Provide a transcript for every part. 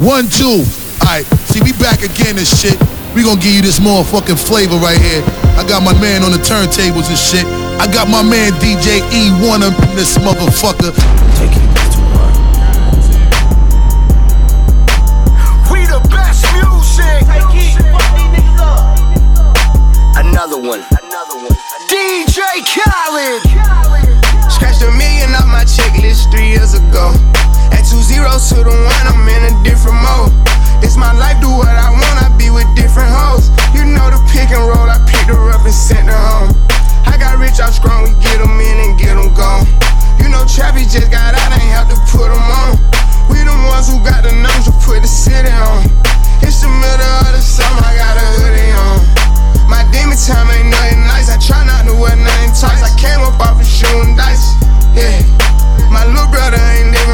One, two. Alright, see, we back again and shit. We gonna give you this motherfucking flavor right here. I got my man on the turntables and shit. I got my man DJ E1 up in this motherfucker. Take it to one. We the best music. Another one. Another one. DJ Khaled. Scratched a million off my checklist three years ago. Zeros to the one, I'm in a different mode. It's my life, do what I want, I be with different hoes. You know the pick and roll, I picked her up and sent her home. I got rich off strong, we get them in and get them gone. You know Trappy just got out, ain't have to put them on. We the ones who got the numbers to put the city on. It's the middle of the summer, I got a hoodie on. My demon time ain't nothing nice. I try not to wear nothing tight. I came up off of shooting dice. Yeah. My little brother ain't living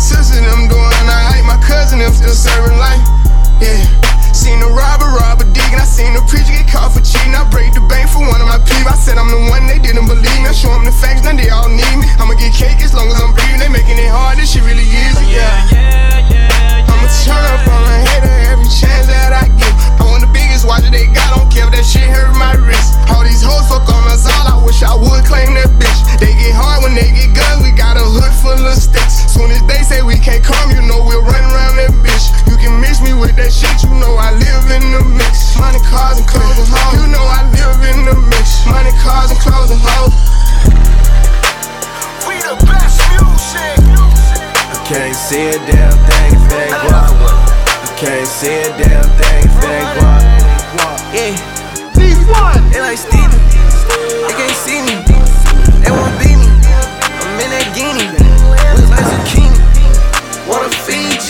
right. My sister them doing alright. My cousin them still serving life. Yeah. Seen the robber rob a dig, and I seen the preacher get caught for cheating. I break the bank for one of my peeps. I said I'm the one, they didn't believe me. I show them the facts, now they all need me. I'ma get cake as long as I'm breathing. They making it hard, this shit really easy. Yeah. yeah, yeah, yeah. I'ma turn up on a hater every chance that I get. The biggest watch that they got, don't care if that shit hurt my wrist. All these hoes fuck on us all, I wish I would claim that bitch. They get hard when they get guns, we got a hood full of sticks. Soon as they say we can't come, you know we'll run around that bitch. You can mix me with that shit, you know I live in the mix. Money, cars, and clothes and hoes. You know I live in the mix. Money, cars, and clothes and hoes. We the best music. I can't see a damn thing if. I can't see a damn thing if it ain't guap. Yeah. They like Steven. They can't see me. They won't beat me. I'm in that guinea. Look like zucchini. Wanna feed you.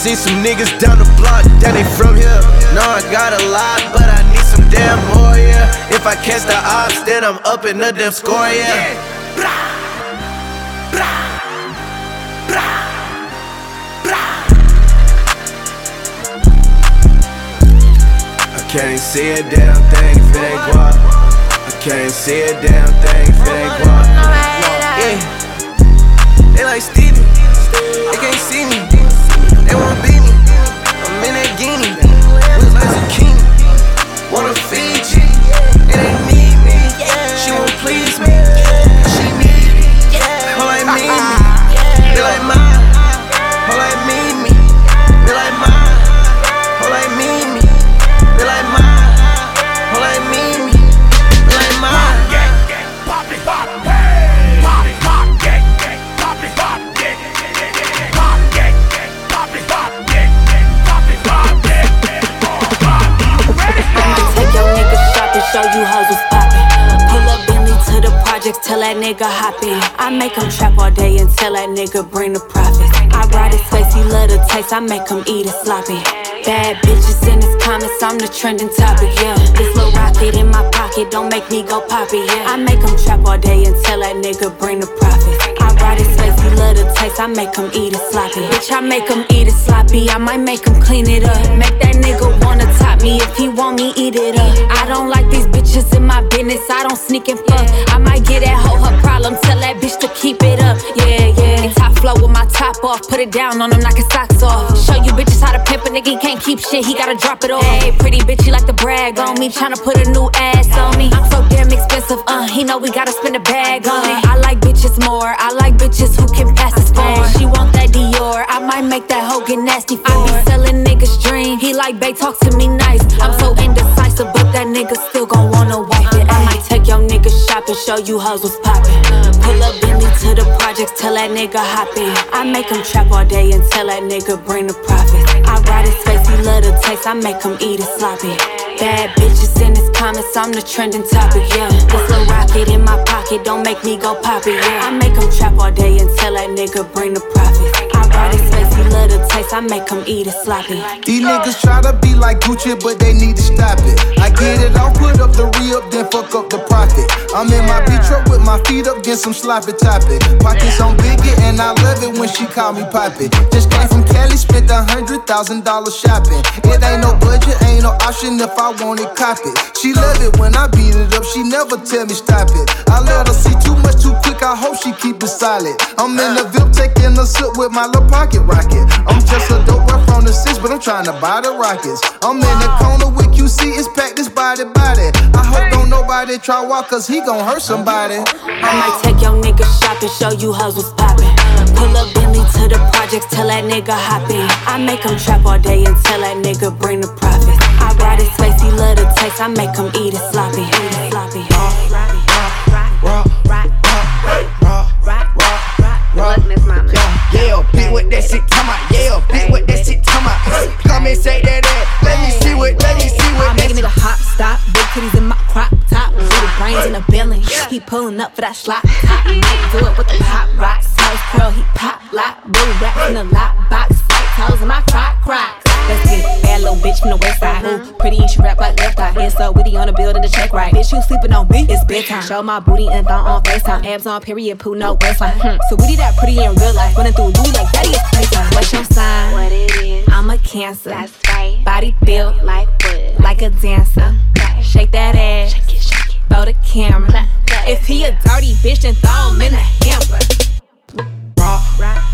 I just seen some niggas down the block that ain't from here. No, I got a lot, but I need some damn more, yeah. If I catch the ops, then I'm up in the damn score, yeah. I can't see a damn thing if it ain't guap. I can't see a damn thing if it ain't guap. Yeah. They like Steven. They can't see me. They won't beat I make him eat it sloppy. Bad bitches in his comments, I'm the trending topic, yeah. This little rocket in my pocket, don't make me go poppy, yeah. I make him trap all day tell that nigga bring the profits. I ride his face, he love the taste, I make him eat it sloppy. Bitch, I make him eat it sloppy, I might make him clean it up. Make that nigga wanna top me if he want me, eat it up. I don't like these bitches in my business, I don't sneak and fuck. I might get that hoe her problem, tell that bitch to keep it up. Yeah, yeah. Flow with my top off, put it down on him, knock his socks off. Show you bitches how to pimp a nigga, he can't keep shit, he gotta drop it off. Hey, pretty bitch, he like to brag on me, tryna put a new ass on me. I'm so damn expensive, uh, he know we gotta spend a bag on it. I like bitches more, I like bitches who can pass the phone. She want that Dior, I might make that hoe get nasty for I be selling niggas dream, he like babe, talk to me nice. I'm so indecisive, but that nigga still show you hoes was poppin'. Pull up Bentley to the projects, tell that nigga hop in. I make him trap all day and tell that nigga bring the profit. I ride his face, he love the taste, I make him eat it sloppy. Bad bitches in his comments, I'm the trending topic, yeah. This little rocket in my pocket, don't make me go pop it, yeah. I make him trap all day and tell that nigga bring the profit. I ride his face, he love the taste, I make him eat it sloppy. These niggas try to be like Gucci, but they need to stop it. I get it all, put up the re up, then fuck up the profit. I'm in my beat truck with my feet up, get some sloppy toppy. Pockets on biggie, and I love it when she call me poppy. Just came from Cali, spent a hundred thousand dollars shopping. It ain't no budget, ain't no option if I want it, cop it. She love it when I beat it up, she never tell me stop it. I let her see too much too quick, I hope she keep it solid. I'm in the VIP taking a sip with my little pocket rocket. I'm just a dope boy from the six, but I'm trying to buy the rockets. I'm in the corner with QC, it's packed this body body. I hope don't nobody try walk, cause he gon' hurt somebody. I might take your nigga shopping, show you hoes was poppin'. Pull up Bentley to the projects, tell that nigga hop in. I make him trap all day and tell that nigga bring the profit. I ride his face, he love the taste, I make him eat it sloppy. Eat it sloppy. Big that shit, come out. Yeah, big with that shit, come out. Come and say that, that. Let me see what, let me see what. I what make a hop, stop, big titties in my crop top, little brains in the belly. He pulling up for that slot top. Might do it with the pop rocks. House curl, he pop lock, blue rap in the lock box. Toes in my crock crocs. Let's get it. Bad little bitch from the west side. Ooh, pretty and she rap like left eye. Head so witty on the building, the check right. Bitch, you sleeping on me? It's bedtime. Show my booty and thong on FaceTime. Abs on period, poo no waistline. Hmm. So witty that pretty in real life. Running through Louis like daddy is playtime. What's your sign? What it is? I'm a cancer. That's right. Body built Like wood. like a dancer. Okay. Shake that ass. Shake it, shake it. Throw the camera. Clap, clap. If he a dirty bitch, then throw him in a hamper. Rock, rock,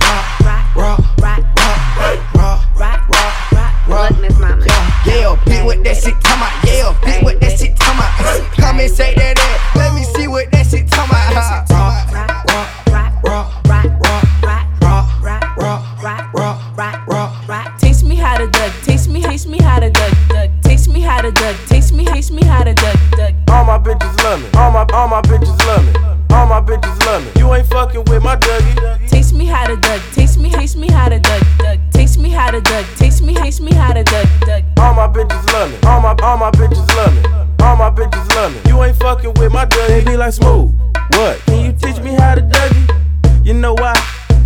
my Dougie. They be like smooth. What? Can you teach me how to Dougie? You know why?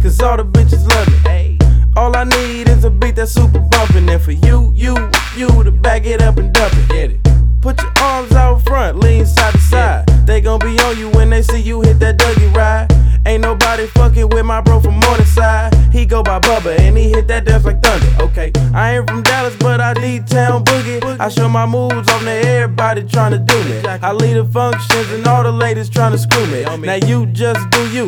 Cause all the bitches love me. All I need is a beat that's super bumpin'. And for you, you, you to back it up and dump it. Get it. Put your arms out front, lean side to side. They gon' be on you when they see you hit that Dougie ride. Ain't nobody fuckin' with my bro from Morningside. He go by Bubba and he hit that show my moves on to everybody tryna do me. I lead the functions and all the ladies tryna screw me. Now you just do you,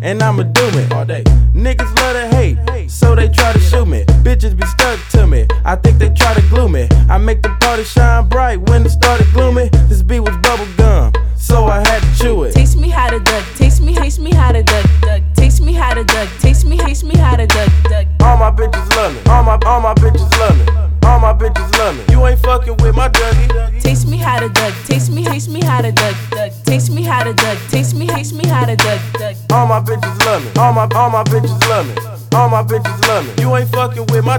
and I'ma do it all day. Niggas love to hate, so they try to shoot me. Bitches be stuck to me. I think they try to glue me. I make the party shine bright when it started gloomy. This beat was bubble gum, so I All my bitches love me. All my bitches love me. You ain't fucking with my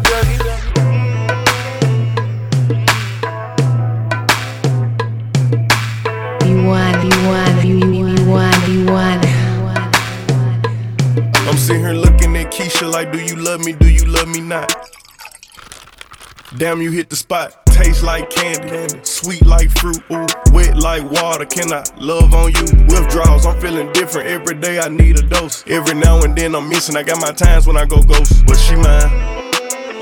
won. I'm sitting here looking at Keisha like, do you love me? Do you love me not? Damn, you hit the spot. Taste like candy, sweet like fruit, ooh, wet like water. Can I love on you? Withdrawals, I'm feeling different. Every day I need a dose. Every now and then I'm missing. I got my times when I go ghost, but she mine.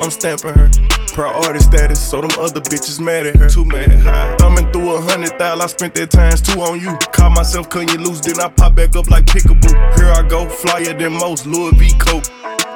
I'm stamping her. Priority status, so them other bitches mad at her. Too mad high. Thumbing through a hundred thousand, I spent that times two on you. Caught myself cutting you loose, then I pop back up like pickaboo. Here I go, flyer than most, Louis V coat.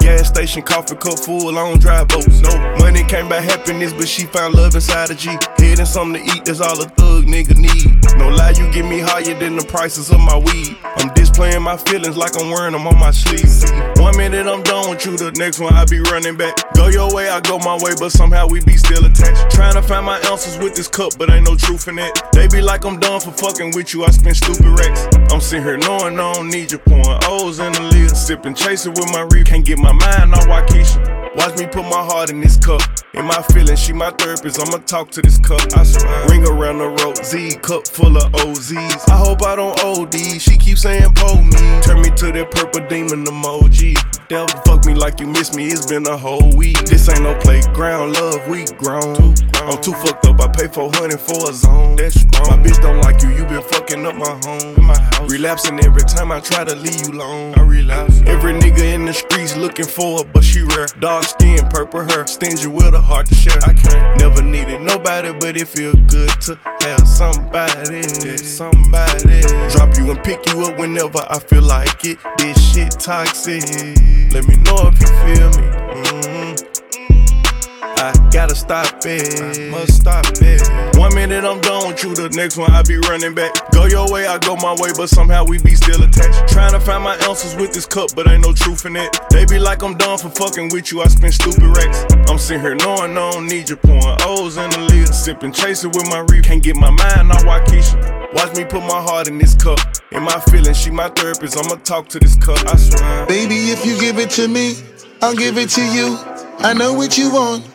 Gas station, coffee cup full, on drive boats. No money came by happiness, but she found love inside a G. And something to eat, that's all a thug nigga need. No lie, you get me higher than the prices of my weed. I'm displaying my feelings like I'm wearing them on my sleeves. One minute I'm done with you, the next one I be running back. Go your way, I go my way, but somehow we be still attached. Trying to find my answers with this cup, but ain't no truth in it. They be like I'm done for fucking with you, I spend stupid racks. I'm sitting here knowing I don't need you, pouring O's in the lid. Sipping, chasing with my reef, can't get my mind on Waukesha. Watch me put my heart in this cup. In my feelings, she my therapist. I'ma talk to this cup. I swear. Ring around the road, Z cup full of OZs. I hope I don't OD. She keeps saying pull me. Turn me to that purple demon emoji. Devil fuck me like you miss me. It's been a whole week. This ain't no playground, love we grown. I'm too fucked up. I pay 400 for a zone. That's strong. My bitch don't like you. You been fucking up my home. In my house. Relapsing every time I try to leave you alone. I relapse. Every nigga in the streets looking for her, but she rare. Dark skin, purple hair, stingy with a heart to share. I can't never needed nobody, but it feel good to have somebody. Somebody drop you and pick you up whenever I feel like it. This shit toxic. Let me know if you feel me. Mhm. I gotta stop it. I must stop it. One minute I'm done with you, the next one I be running back. Go your way, I go my way, but somehow we be still attached. Trying to find my answers with this cup, but ain't no truth in it. They be like I'm done for fucking with you, I spend stupid racks. I'm sitting here knowing I don't need you, pouring O's in the lid. Sipping, chasing with my reef. Can't get my mind on Waukesha. Watch me put my heart in this cup. In my feelings, she my therapist. I'ma talk to this cup, I swear. Baby, if you give it to me, I'll give it to you. I know what you want.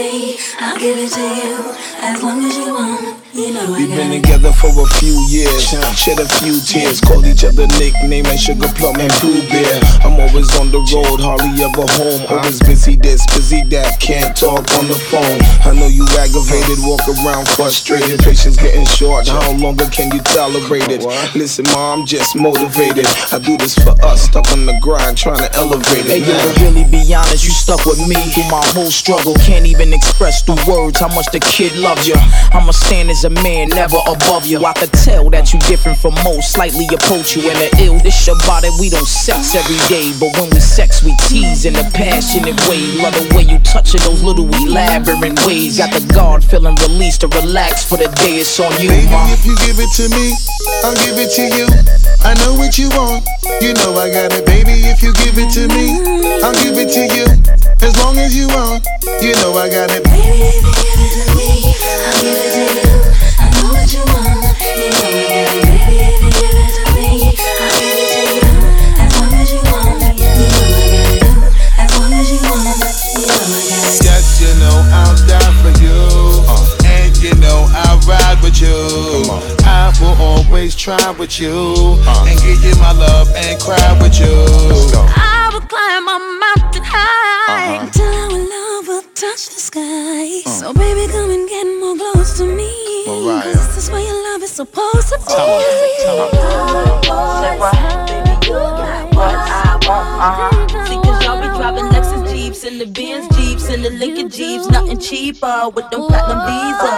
me, I'll give it to you. As long as you want, you know We've been together for a few years, shed a few tears, called each other nickname and sugar plum and blue bear. I'm always on the road, hardly ever home. Always busy this, busy that, can't talk on the phone. I know you aggravated, walk around frustrated, patience getting short. How longer can you tolerate it? Listen, mom, I'm just motivated. I do this for us, stuck on the grind, trying to elevate Hey, it. yo, to really be honest, you stuck with me through my whole struggle. Can't even express through words how much the kid loves you. I'ma stand as a man, never above you. I could tell that you different from most, slightly approach you in the ill. This your body, we don't sex every day, but when we sex, we tease in a passionate way. Love the way you touch it, those little elaborate ways. Got the guard feeling released to relax for the day. It's on you, Baby, ma. if you give it to me, I'll give it to you. I know what you want. You know I got it, baby. If you give it to me, I'll give it to you. As long as you want, you know I got it. Baby, if you give it to me, I'll give it to you. I know what you want, you know I got it. Baby, if you give it to me, I'll give it to you. As long as you want, you know I got it. As long as you want, you know I got it. Yes, you know I'll die for you. And you know I'll ride with you. I will always try with you. And give you my love and cry with you. The Lincoln Jeeps, nothing cheaper with them platinum visas.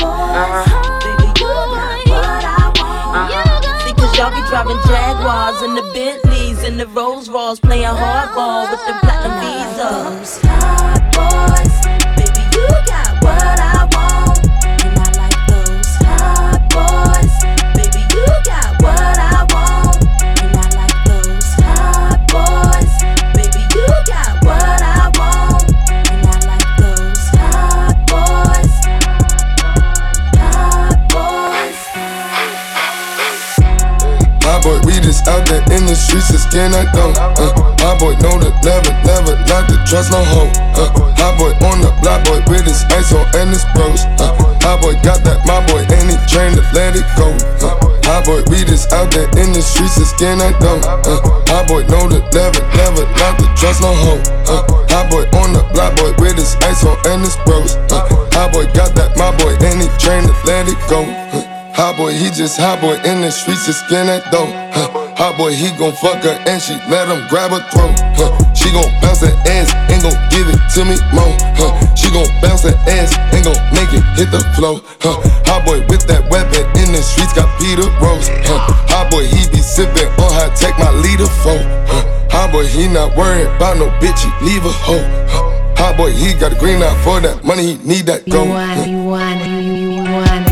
Uh-huh. Baby, you got what I want. See, cause y'all be driving Jaguars and the Bentleys and the Rolls Royce, playing hardball with them platinum visas. The skin I go. Uh, my boy know that never, never not to trust no hoe. Uh, my boy on the block, boy with his ice on and his bros. Uh, my boy got that, my boy ain't he trained to let it go. Uh, my boy, we just out there in the streets, just skin I go. Uh, my boy know that never, never not to trust no hoe. Uh, my boy on the block, boy with his ice on and his bros. Uh, my boy got that, my boy ain't he trained to let it go. Uh, Hot boy, he just hot boy in the streets, just skin that dough. Huh. Hot boy, he gon' fuck her and she let him grab her throat. Huh. She gon' bounce her ass and gon' give it to me more. Huh. She gon' bounce her ass and gon' make it hit the floor. Huh. Hot boy with that weapon in the streets got Peter Rose. Huh. Hot boy, he be sippin' on high tech, my leader phone. Huh. Hot boy, he not worried about no bitch, he leave a hoe. Huh. Hot boy, he got a green light for that money, he need that You go. you want, you want, you want.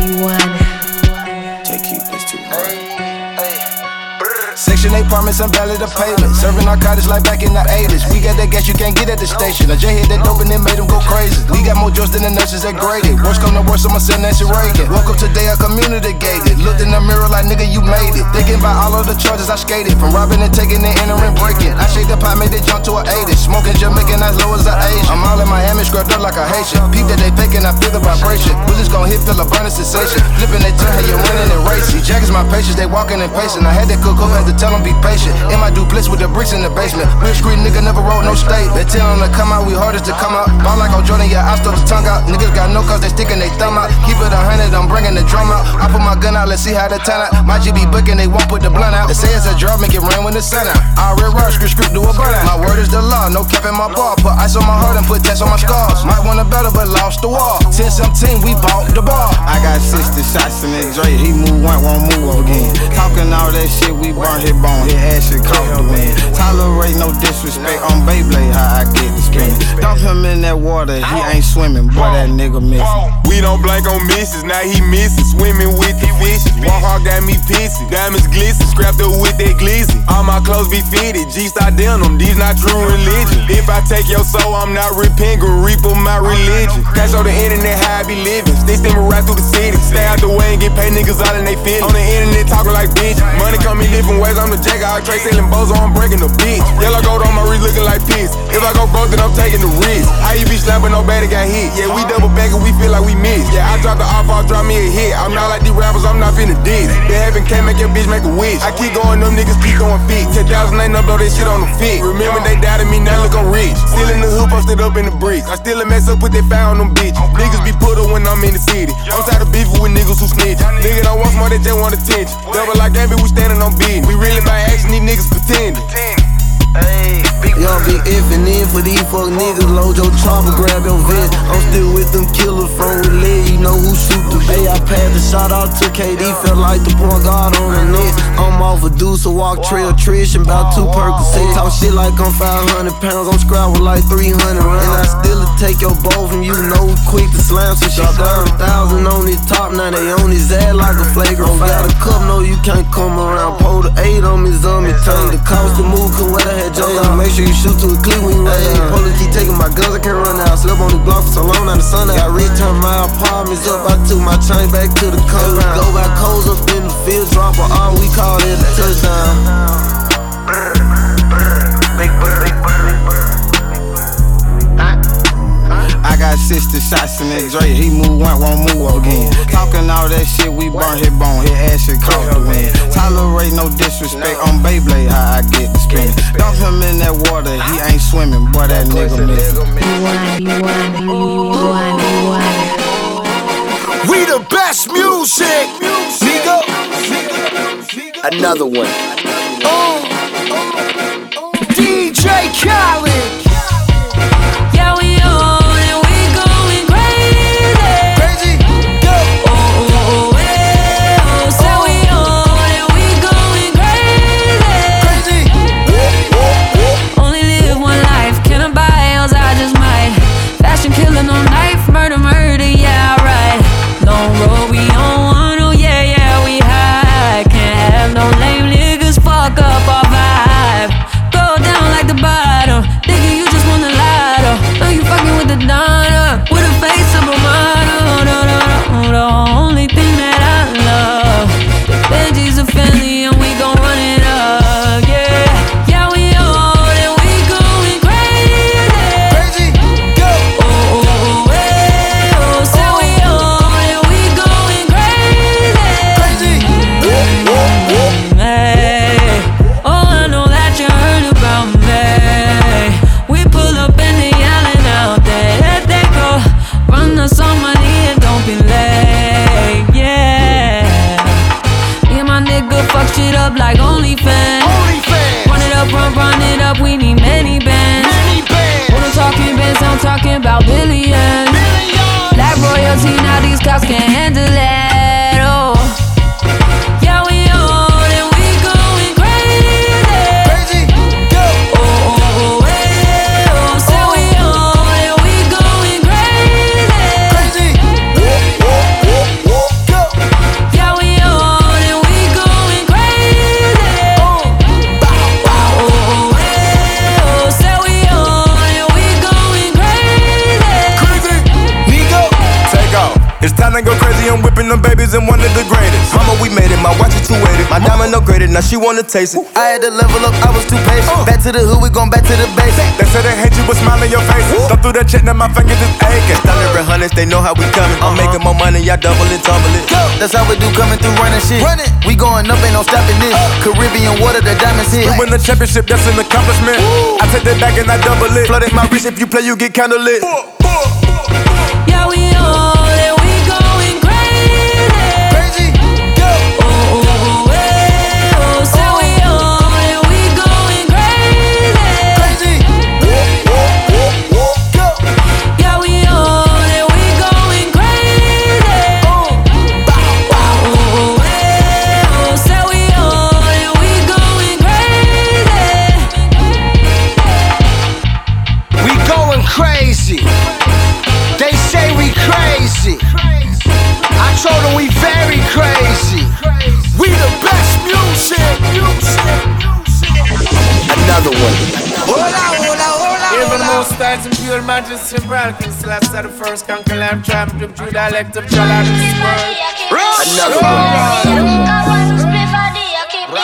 Section 8 apartments, I'm barely the pavement. Serving narcotics like back in the 80s. We got that gas you can't get at the station. A J hit that dope and it made them go crazy. We got more drugs than the nurses that graded. Worst come to worst, I'ma send Nancy Reagan. Woke up today, a community gated. Looked in the mirror like, nigga, you made it. Thinking about all of the charges I skated. From robbing and taking and entering, breaking. I shake the pot, made it jump to a 80. Smoking Jamaican as low as an Asian. I'm all in Miami, scrubbed up like a Haitian. Peep that they faking, I feel the vibration. Bullets gon' hit, feel a burning sensation. Flipping they turn, hey, you're winning and racing. Jackets my patience, they walking and pacing. I had to cook up, had to tell them be patient. In my duplex with the bricks in the basement. Real street nigga never wrote no state. They tell them to come out, we hardest to come out. Ball like on Jordan, yeah, I stole the tongue out. Niggas got no cause they sticking they thumb out. Keep it a hundred, I'm bringing the drum out. I put my gun out, let's see how they turn out. My be booking, they won't put the blunt out. They say it's a drop, make it rain when the sun out. I read rush, script, script, do a burnout. My word is the law, no cap in my ball. Put ice on my heart and put tats on my scars. Might want a battle, but lost the war. 10 17, we bought the bar. I got 60 shots in that Dre. He move one, won't move again. Talking all that shit, we burn his bone. His ass shit caught the wind. Tolerate no disrespect on Beyblade, how I get the spin. Dump him in that water, he ain't swimming. Boy, that nigga missing. We don't blank on misses, now he missing. Swimming with the fishes. Walk hard got me pissing. Diamonds glisten, scrapped up with that glizzy. All my clothes be fitted, G star denim, these not true religion. If I take your soul, I'm not repenting, reaper my religion. Cash on the internet, how I be living. Stay steaming right through the city. Stay out the way and get paid niggas all in they feelings. On the internet talking like bitch. Money come in different ways, I'm the jack. I trade selling bows, I'm breaking the bitch. Yellow gold on my wrist looking like piss. If I go broke, then I'm taking the risk. How you be slapping, nobody got hit. Yeah, we double back and we feel like we missed. Yeah, I dropped the off, I'll drop me a hit. I'm not like these rappers, I'm not finna diss. Been heaven can't make your bitch make a wish. I keep going, them niggas keep going fit. 10,000 ain't no blow that shit on the fit. Remember they doubted me, now look I'm rich. Still in the hood, posted up in the bricks. I still a mess up, put that fire on them bitches. Niggas be put up when I'm in the city. I'm tired of beefing with niggas who snitch. More, they just want attention. Double like Gabby, we standing on beat. We really by action, these niggas pretending. Y'all be effing in for these fuck niggas. Load your chopper, grab your vest. I'm still with them killers from relay. You know who shoot the Hey, I passed the shot out to KD. Felt like the point guard on the net. I'm off a deuce, a walk trail, Trish, and about two Percocets. Talk shit like I'm 500 pounds. I'm scrapped with like 300 rounds. And I still take your bow from you. Know quick to slam some shit down. Thousand on his top, now they on his ass like a flagrant. Oh, Got a cup, no, you can't come around. Pull the eight on me, zombie tongue. The cost to move, cause what I had Joe. Make sure you shoot to a clip when you lay down. Police keep taking my guns, I can't run out. Slept on the block for so long, now the sun out. Got returned my apartments up, I took my chain back to the compound. Go back coals up in the field, drop a R, we call it a touchdown. Shots in that Dre. He move one, won't move again. Talking all that shit, we burn his bone. His ass shit caught the wind. Tolerate no disrespect on Beyblade, how I get the spin. Dump him in that water, he ain't swimming. Boy, that nigga missing. We the best music, nigga. Another one. DJ Khaled. Murder, murder, switch it up like OnlyFans. OnlyFans. Run it up, run, run it up, we need many bands. Many bands. When I'm talking bands, I'm talking about billions. billions. Black royalty, now these cops can't handle it. And one of the greatest. Mama, we made it. My watch is 280. My diamond upgraded. Now she wanna taste it. I had to level up. I was too patient. Uh. Back to the hood. We gon' back to the base. They say they hate you, but smile in your face. Thumb through that check, now my fingers is aching. Thunder and hundreds, they know how we coming. I'm making more money, y'all double it, tumble it. That's how we do coming through running shit. We going up, ain't no stopping this. Uh. Caribbean water, the diamonds hit. We win the championship, that's an accomplishment. I take that back and I double it. Flooding my wrist, if you play, you get kinda lit. Yeah, we on crazy. I told them we very crazy. We the best music. Another one. Hola, hola, hola, Even hola. most styles and pure majesty, Balkan slaps are the first conquer lamb tramp, drip through dialect of Jala this world. Another one.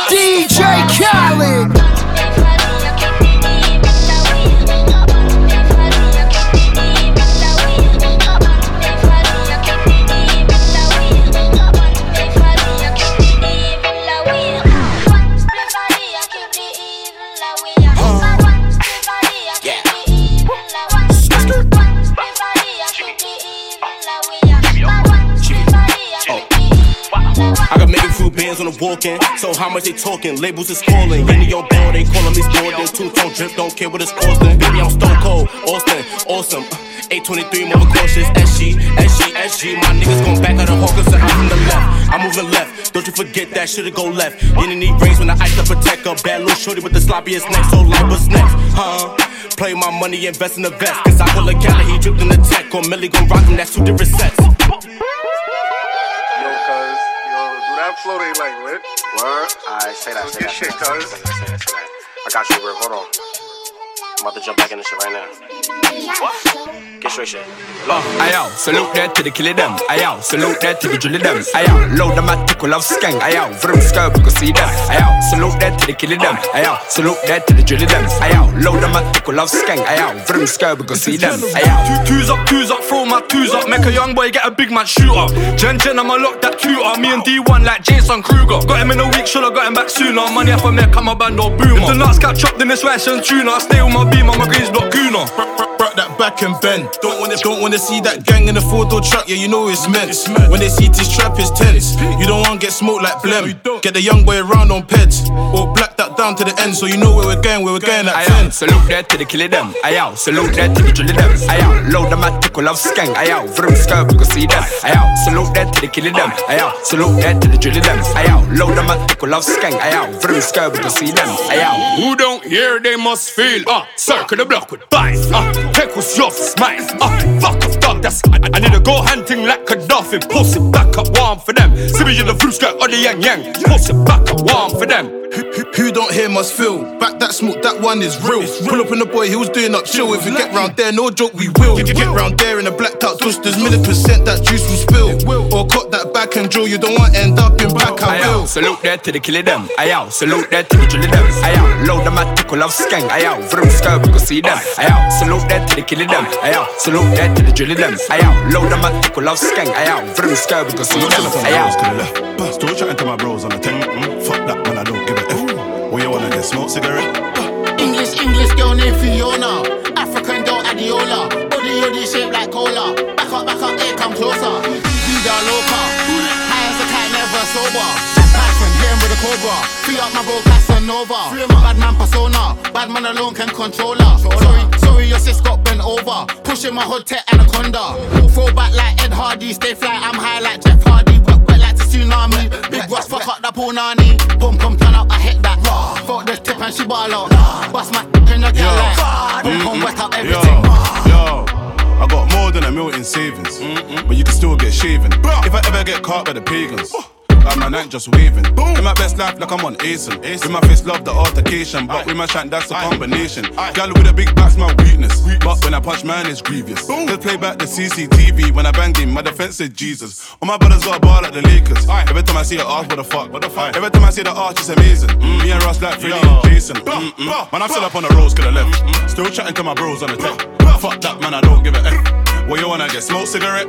DJ Khaled. The. So how much they talking? Labels is calling. Any your ball, they calling me Jordan. Two tone drip, don't care what it's costing. Baby, I'm stone cold. Austin, awesome. Uh, 823, more cautious. SG, SG, SG. My niggas gon' back out the hawker, so I'm from the left. I'm moving left. Don't you forget that shit'll go left. You didn't need rings when I ice to protect her. Bad little shorty with the sloppiest neck. So like what's next? Huh? Play my money, invest in the vest. Cause I pull a Cali, he dripped in the tech. Or Millie gon' rock him, that's two different sets. That flow they like lit. Word? Alright, say that, say that. shit, say that, say that, say that. I got you, bro. Hold on. I'm about to jump back in this shit right now. Get straight shit. Uh, ayo, salute that to the killer them. Ayo, salute that to the drill them. Ayo, load them at tickle of skeng. Ayo, vroom skirt, we can see them. Ayo, salute that to the killer them. Ayo, salute that to the drill them. Ayo, load them at tickle of skeng. Ayo, vroom skirt, we can see them. Ayo, Two twos up, twos up, throw my twos up. Make a young boy get a big man shoot up. Jen Jen, I'ma lock that cute up. Me and D1 like Jason Krueger. Got him in a week, shoulda got him back sooner. Money up on me, come a band or boomer. If the nuts got chopped in this rice and tuna, stay with my beam on my greens block gooner. Brought that back and bend. Don't wanna, don't wanna see that gang in the four door truck. Yeah, you know it's meant. When they see this trap, it's tense. You don't wanna get smoked like Blem. Get the young boy around on peds. Or black that down to the end, so you know where we're going. Where we're going at Ayo, 10. salute that to the killer them. Ayo, salute that to the drill them. Ayo, load them at tickle of skeng. Ayo, vroom skirt, we can see them. Ayo, salute that to the killer them. Ayo, salute that to the drill them. Ayo, load them at tickle of skeng. Ayo, vroom skirt, we can see them. Ayo, Who don't hear, they must feel. Ah, circle the block with bites. Ah, take what's yours, mine. Ah, fuck off, dog. That's I, I need to go hunting like Gaddafi. Post it back up warm for them. See me in the fruit skirt or the yang yang. Post it back up warm for them. Who, who, who don't hear must feel. Back that smoke, that one is real. Pull up on the boy, he was doing up chill. If we get round there, no joke, we will. If you get round there in a blacked out twisters, minute percent that juice will spill. Or cut that back and drill, you don't want to end up in back, I will. Salute that to the killer them. Ayo, salute that to the drill them. Ayo, load them at tickle of skeng. Ayo, vroom skirt, we can see them. Ayo, salute that to the killer them. Ayo, salute that to the drill them. Ayo, load them at tickle of skeng. Ayo, vroom skirt, we can see them. Ayo. Still chatting to my bros on the thing. Mm, fuck that, man, I don't give a F. Wanna get? Smoke cigarette? English, English girl named Fiona. African girl Abiola. Body, body shaped like cola. Back up, back up, here, come closer. Vida loca. High as a cat, never sober. Python, hit him with a cobra. Free up my bro, Casanova. Bad man persona. Bad man alone can control her. Sorry, sorry, your sis got bent over. Pushing my hood tech anaconda. Throw back like Ed. Hardy, stay fly, I'm high like Jeff tsunami. Big Ross, fuck up the punani. Boom, boom, turn up, I hit that. Fuck the tip and she ball out. Bust my in the girl like. Boom, boom, wet up everything. Yo, I got more than a million in savings, but you can still get shaven. If I ever get caught by the pagans. Oh. Like my night just waving. Boom. In my best life, like I'm on Asen. With my face, love the altercation. But with my shank, that's a combination. Gal with a big back's my weakness. But when I punch, man, it's grievous. Let's play back the CCTV. When I bang him, my defense said Jesus. All my brothers got a ball like the Lakers. Every time I see an arch, what the fuck? What the fuck? Every time I see the arch, it's amazing. Mm. Me and Ross like Philly and Jason. Mm-mm. Man, I'm still up on the roads, could have left. Still chatting to my bros on the tech. Fuck that, man, I don't give a F. What you wanna get? Smoke cigarette?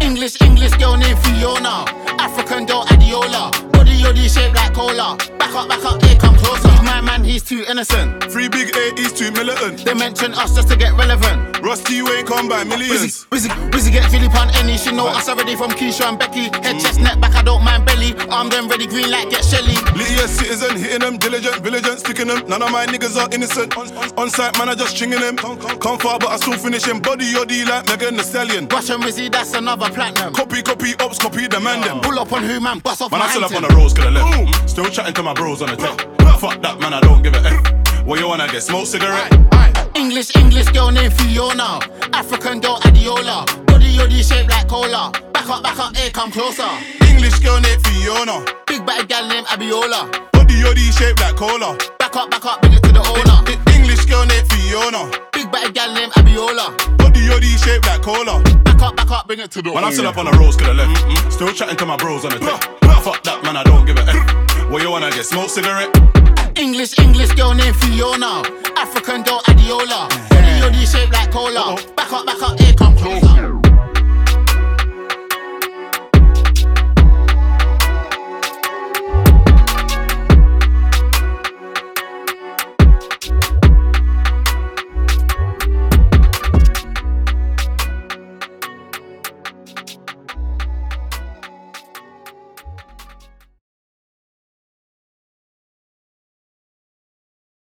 English, English girl named Fiona. African girl Abiola. Body yoddy shaped like cola. Back up, back up, here come closer. My man, he's too innocent. Free big A, he's too militant. They mention us just to get relevant. Rusty, you ain't come by millions. Busy, busy, busy get Philip on any. She know us already from Keisha and Becky. Head, chest, neck, back, I don't mind belly. Armed and ready, green light, get Shelly. Lydia citizen, hitting them, diligent, vigilant, sticking them. None of my niggas are innocent. On, on, on site, man, I just stringing them. Come, come, come far, but I still finish him. Body yoddy like Megan Thee Stallion. Russ and Wizzy, that's another platinum. Copy, copy, ops, copy, demand them. Pull up on who, man, bust off Man, I still up on the roads, could have left. Still chatting to my bros on the tech. Fuck that, man, I don't give a F. What you wanna get? Smoke cigarette? English, English girl named Fiona. African girl Abiola. Body yoddy shaped like cola. Back up, back up, here come closer. English girl named Fiona. Big bad gal named Abiola. Body yoddy shaped like cola. Back up, back up, bring it to the owner. English girl named Fiona. Big bad gal named Abiola. Body yoddy shaped like cola. Back up, back up, bring it to the Man, I'm still up on the roads, could have left. Still chatting to my bros on the tech. Fuck that, man, I don't give a F. What you wanna get? Smoke cigarette? English, English girl named Fiona. African girl Abiola. Body yoddy shaped like cola. Back up, back up,